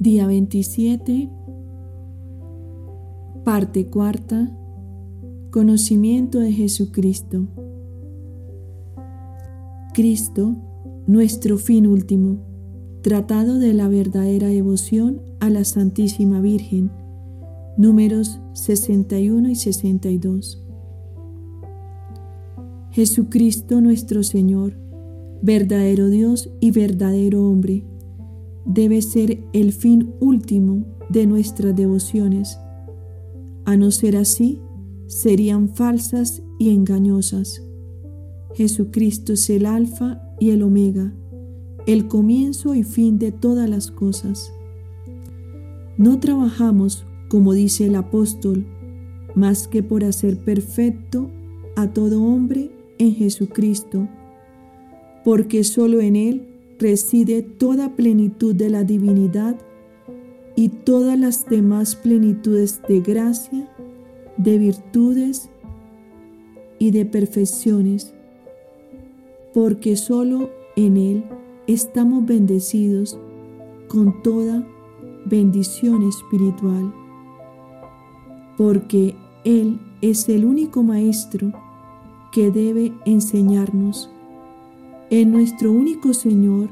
Día 27, parte cuarta, conocimiento de Jesucristo. Cristo, nuestro fin último, tratado de la verdadera devoción a la Santísima Virgen, números 61 y 62. Jesucristo nuestro Señor, verdadero Dios y verdadero hombre, debe ser el fin último de nuestras devociones. A no ser así, serían falsas y engañosas. Jesucristo es el alfa y el omega, el comienzo y fin de todas las cosas. No trabajamos, como dice el apóstol, más que por hacer perfecto a todo hombre en Jesucristo, porque solo en Él reside toda plenitud de la divinidad y todas las demás plenitudes de gracia, de virtudes y de perfecciones, porque solo en Él estamos bendecidos con toda bendición espiritual, porque Él es el único Maestro que debe enseñarnos en nuestro único Señor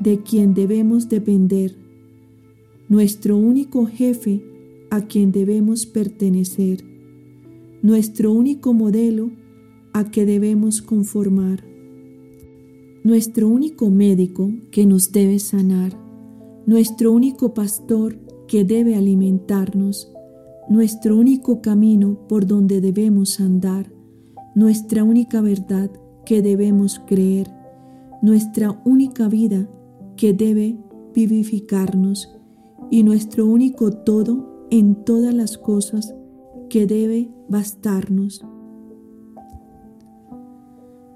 de quien debemos depender, nuestro único jefe a quien debemos pertenecer, nuestro único modelo a que debemos conformar, nuestro único médico que nos debe sanar, nuestro único pastor que debe alimentarnos, nuestro único camino por donde debemos andar, nuestra única verdad que debemos creer, nuestra única vida que debe vivificarnos y nuestro único todo en todas las cosas que debe bastarnos.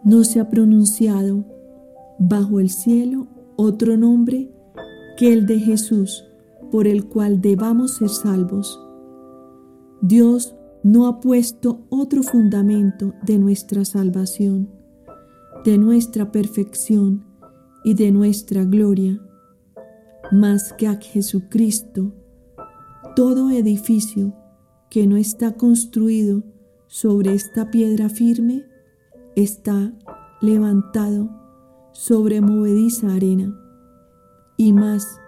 No se ha pronunciado bajo el cielo otro nombre que el de Jesús, por el cual debamos ser salvos. Dios no ha puesto otro fundamento de nuestra salvación de nuestra perfección y de nuestra gloria, más que a Jesucristo, todo edificio que no está construido sobre esta piedra firme está levantado sobre movediza arena y más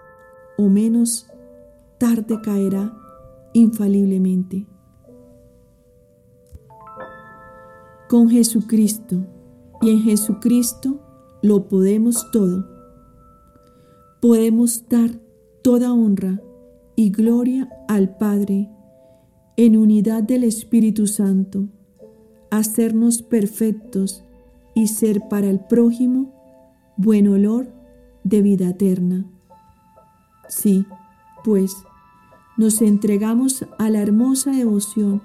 o menos tarde caerá infaliblemente. Con Jesucristo y en Jesucristo lo podemos todo. Podemos dar toda honra y gloria al Padre en unidad del Espíritu Santo, hacernos perfectos y ser para el prójimo buen olor de vida eterna. Sí, pues, nos entregamos a la hermosa devoción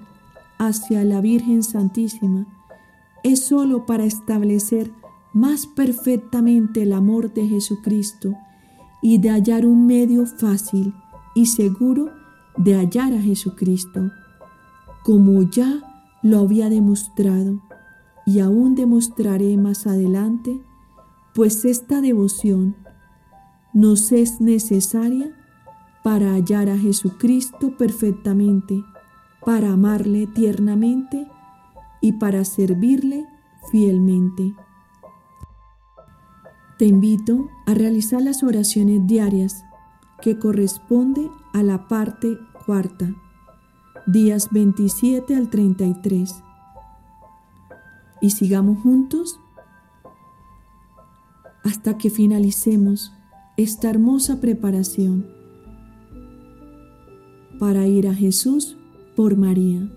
hacia la Virgen Santísima, es sólo para establecer más perfectamente el amor de Jesucristo y de hallar un medio fácil y seguro de hallar a Jesucristo, como ya lo había demostrado y aún demostraré más adelante, pues esta devoción nos es necesaria para hallar a Jesucristo perfectamente, para amarle tiernamente y para servirle fielmente. Te invito a realizar las oraciones diarias que corresponde a la parte cuarta, días 27 al 33. Y sigamos juntos hasta que finalicemos esta hermosa preparación para ir a Jesús por María.